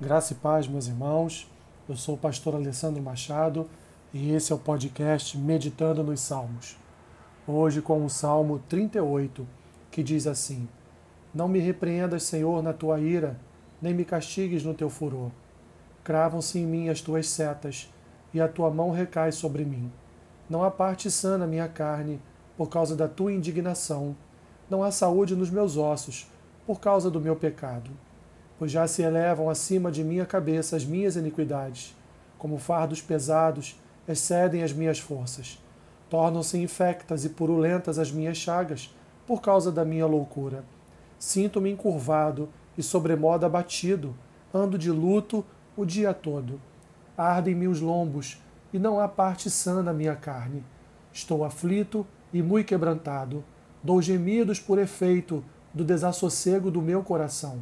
Graça e paz, meus irmãos. Eu sou o pastor Alessandro Machado e esse é o podcast Meditando nos Salmos. Hoje com o Salmo 38, que diz assim: Não me repreendas, Senhor, na tua ira, nem me castigues no teu furor. Cravam-se em mim as tuas setas, e a tua mão recai sobre mim. Não há parte sã na minha carne, por causa da tua indignação. Não há saúde nos meus ossos, por causa do meu pecado pois já se elevam acima de minha cabeça as minhas iniquidades, como fardos pesados excedem as minhas forças. Tornam-se infectas e purulentas as minhas chagas, por causa da minha loucura. Sinto-me encurvado e sobremodo abatido, ando de luto o dia todo. Ardem-me os lombos, e não há parte sã na minha carne. Estou aflito e muito quebrantado. Dou gemidos por efeito do desassossego do meu coração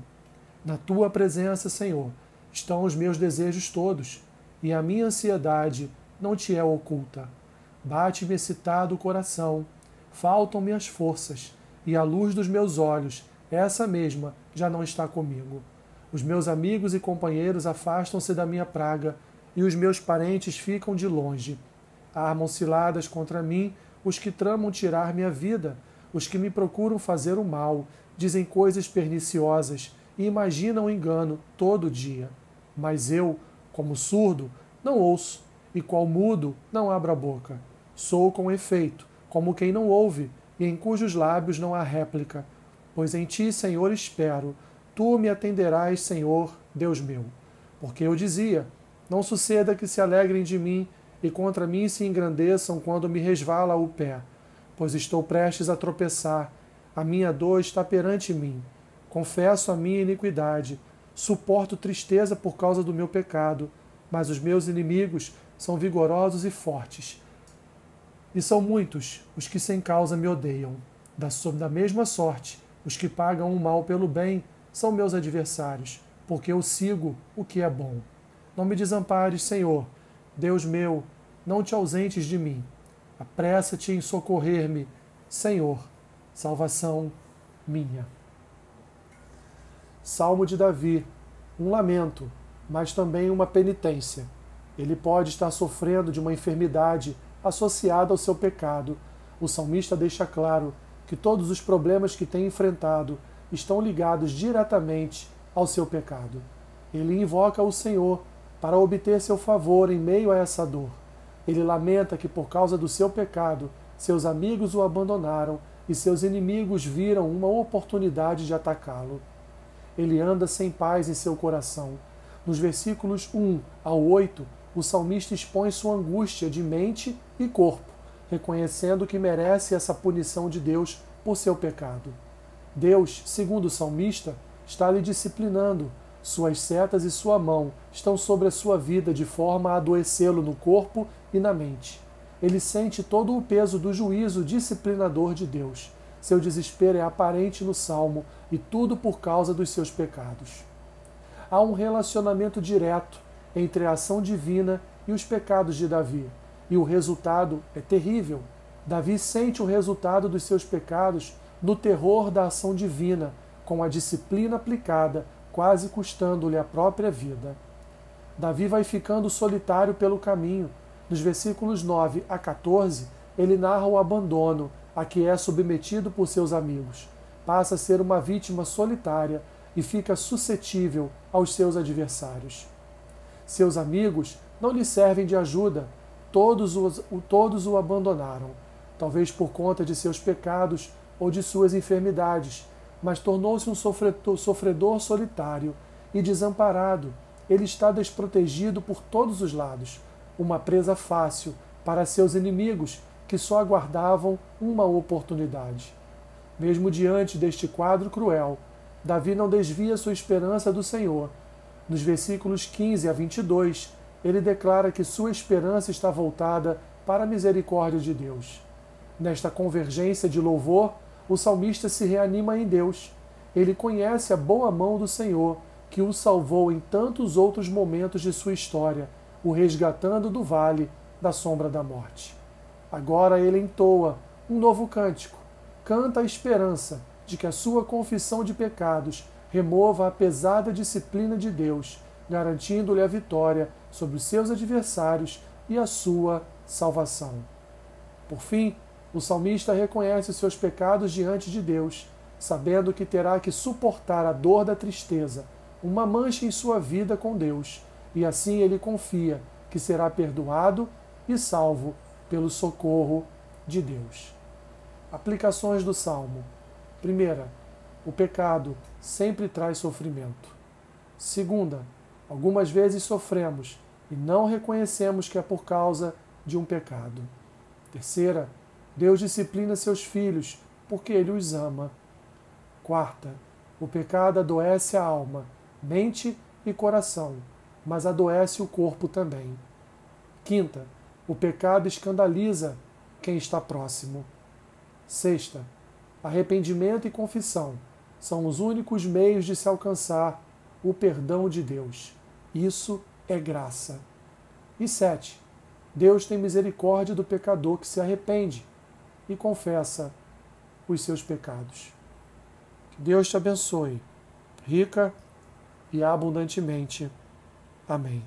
na tua presença, Senhor, estão os meus desejos todos, e a minha ansiedade não te é oculta. Bate-me excitado o coração, faltam-me as forças, e a luz dos meus olhos, essa mesma, já não está comigo. Os meus amigos e companheiros afastam-se da minha praga, e os meus parentes ficam de longe. Armam ciladas contra mim os que tramam tirar minha vida, os que me procuram fazer o mal, dizem coisas perniciosas e imaginam engano todo dia. Mas eu, como surdo, não ouço, e qual mudo, não abro a boca. Sou com efeito, como quem não ouve, e em cujos lábios não há réplica. Pois em ti, Senhor, espero, tu me atenderás, Senhor, Deus meu. Porque eu dizia: Não suceda que se alegrem de mim e contra mim se engrandeçam quando me resvala o pé, pois estou prestes a tropeçar, a minha dor está perante mim Confesso a minha iniquidade, suporto tristeza por causa do meu pecado, mas os meus inimigos são vigorosos e fortes. E são muitos os que sem causa me odeiam. Da, da mesma sorte, os que pagam o mal pelo bem são meus adversários, porque eu sigo o que é bom. Não me desampares, Senhor, Deus meu, não te ausentes de mim. Apressa-te em socorrer-me, Senhor, salvação minha. Salmo de Davi, um lamento, mas também uma penitência. Ele pode estar sofrendo de uma enfermidade associada ao seu pecado. O salmista deixa claro que todos os problemas que tem enfrentado estão ligados diretamente ao seu pecado. Ele invoca o Senhor para obter seu favor em meio a essa dor. Ele lamenta que, por causa do seu pecado, seus amigos o abandonaram e seus inimigos viram uma oportunidade de atacá-lo ele anda sem paz em seu coração. Nos versículos 1 ao 8, o salmista expõe sua angústia de mente e corpo, reconhecendo que merece essa punição de Deus por seu pecado. Deus, segundo o salmista, está lhe disciplinando. Suas setas e sua mão estão sobre a sua vida de forma a adoecê-lo no corpo e na mente. Ele sente todo o peso do juízo disciplinador de Deus seu desespero é aparente no salmo e tudo por causa dos seus pecados. Há um relacionamento direto entre a ação divina e os pecados de Davi, e o resultado é terrível. Davi sente o resultado dos seus pecados no terror da ação divina, com a disciplina aplicada, quase custando-lhe a própria vida. Davi vai ficando solitário pelo caminho. Nos versículos 9 a 14, ele narra o abandono a que é submetido por seus amigos. Passa a ser uma vítima solitária e fica suscetível aos seus adversários. Seus amigos não lhe servem de ajuda, todos, os, todos o abandonaram, talvez por conta de seus pecados ou de suas enfermidades, mas tornou-se um sofredor, sofredor solitário e desamparado. Ele está desprotegido por todos os lados, uma presa fácil para seus inimigos que só aguardavam uma oportunidade. Mesmo diante deste quadro cruel, Davi não desvia sua esperança do Senhor. Nos versículos 15 a 22, ele declara que sua esperança está voltada para a misericórdia de Deus. Nesta convergência de louvor, o salmista se reanima em Deus. Ele conhece a boa mão do Senhor, que o salvou em tantos outros momentos de sua história, o resgatando do vale da sombra da morte. Agora ele entoa um novo cântico. Canta a esperança de que a sua confissão de pecados remova a pesada disciplina de Deus garantindo-lhe a vitória sobre os seus adversários e a sua salvação. Por fim, o salmista reconhece seus pecados diante de Deus, sabendo que terá que suportar a dor da tristeza, uma mancha em sua vida com Deus, e assim ele confia que será perdoado e salvo pelo socorro de Deus. Aplicações do Salmo. Primeira, o pecado sempre traz sofrimento. Segunda, algumas vezes sofremos e não reconhecemos que é por causa de um pecado. Terceira, Deus disciplina seus filhos porque ele os ama. Quarta, o pecado adoece a alma, mente e coração, mas adoece o corpo também. Quinta, o pecado escandaliza quem está próximo. Sexta, arrependimento e confissão são os únicos meios de se alcançar o perdão de Deus. Isso é graça. E sete, Deus tem misericórdia do pecador que se arrepende e confessa os seus pecados. Que Deus te abençoe, rica e abundantemente. Amém.